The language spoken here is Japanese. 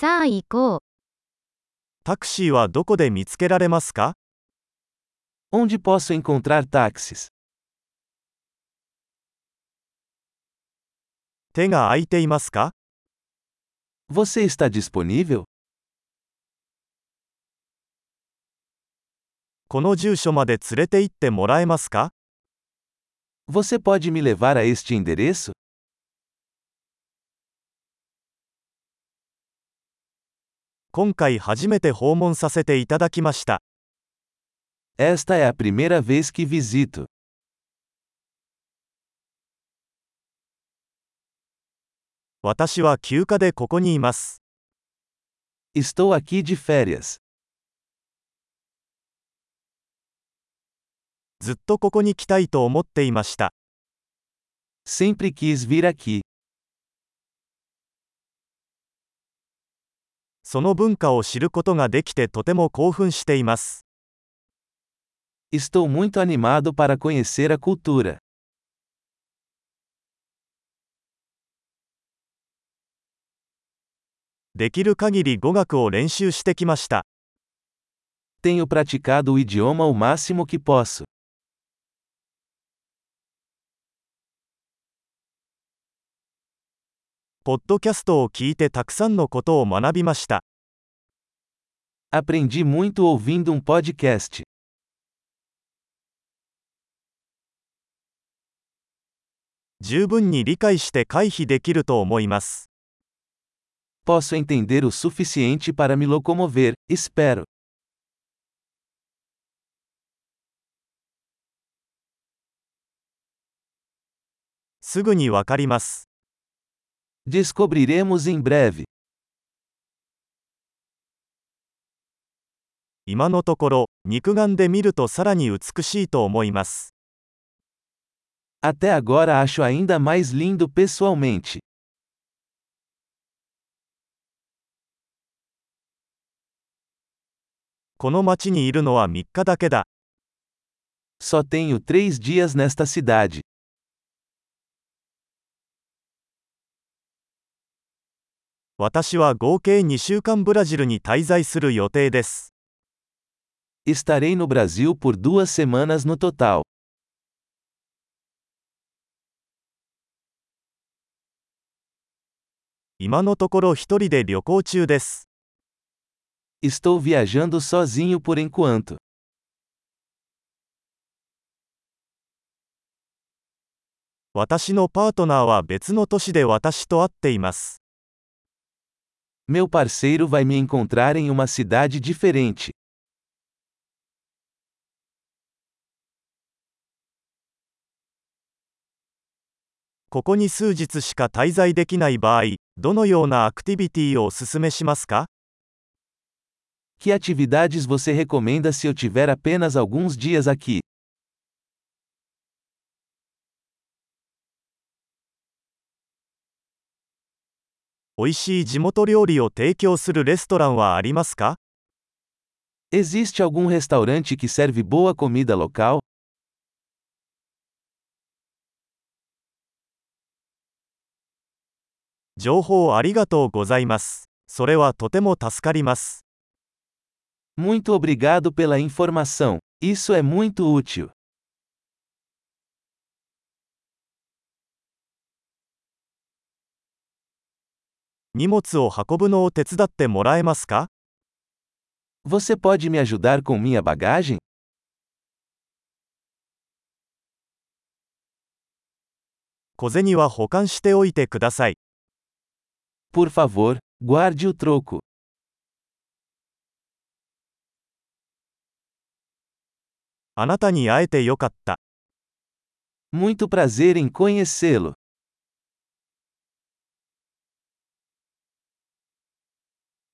さあ行こう。タクシーはどこで見つけられますか Onde posso encontrar táxis? 手が空いていますか Você está disponível? この住所まで連れて行ってもらえますか Você pode me levar a este endereço? 今回初めて訪問させていただきました。Esta é a primeira vez que visito. 私は休暇でここにいます。Estou aqui de férias. ずっとここに来たいと思っていました。Sempre quis vir aqui. その文化を知ることができてとても興奮しています。Estou muito animado para conhecer a cultura. できる限り語学を練習してきました。Tenho praticado o idioma o máximo que posso. ポッドキャストを聞いてたくさんのことを学びました。Aprendi muito ouvindo um podcast. 十分に理解して回避できると思います。Posso entender o suficiente para me locomover, espero. すぐにわかります。Descobriremos em breve. 今のところ、肉眼で見るとさらに美しいと思います。Até agora acho ainda mais lindo pessoalmente. この街にいるのは3日だけだ。Só tenho três dias nesta cidade. 私は合計2週間ブラジルに滞在する予定です。Estarei no Brasil por duas semanas no total. Estou viajando sozinho por enquanto. Meu parceiro vai me encontrar em uma cidade diferente. ここに数日しか滞在できない場合、どのようなアクティビティをお勧めしますか Que atividades você recomenda se eu tiver apenas alguns dias aqui? 美味しい地元料理を提供するレストランはありますか Existe algum restaurante que serve boa comida local? 情報ありがとうございます。それはとても助かります。Muito obrigado pela informação. Isso é muito útil. 荷物を運ぶのを手伝ってもらえますか Você pode me ajudar com minha bagagem? 小銭は保管しておいてください。Por favor, guarde o troco. あなたに会えてよかった。Muito prazer em conhecê-lo.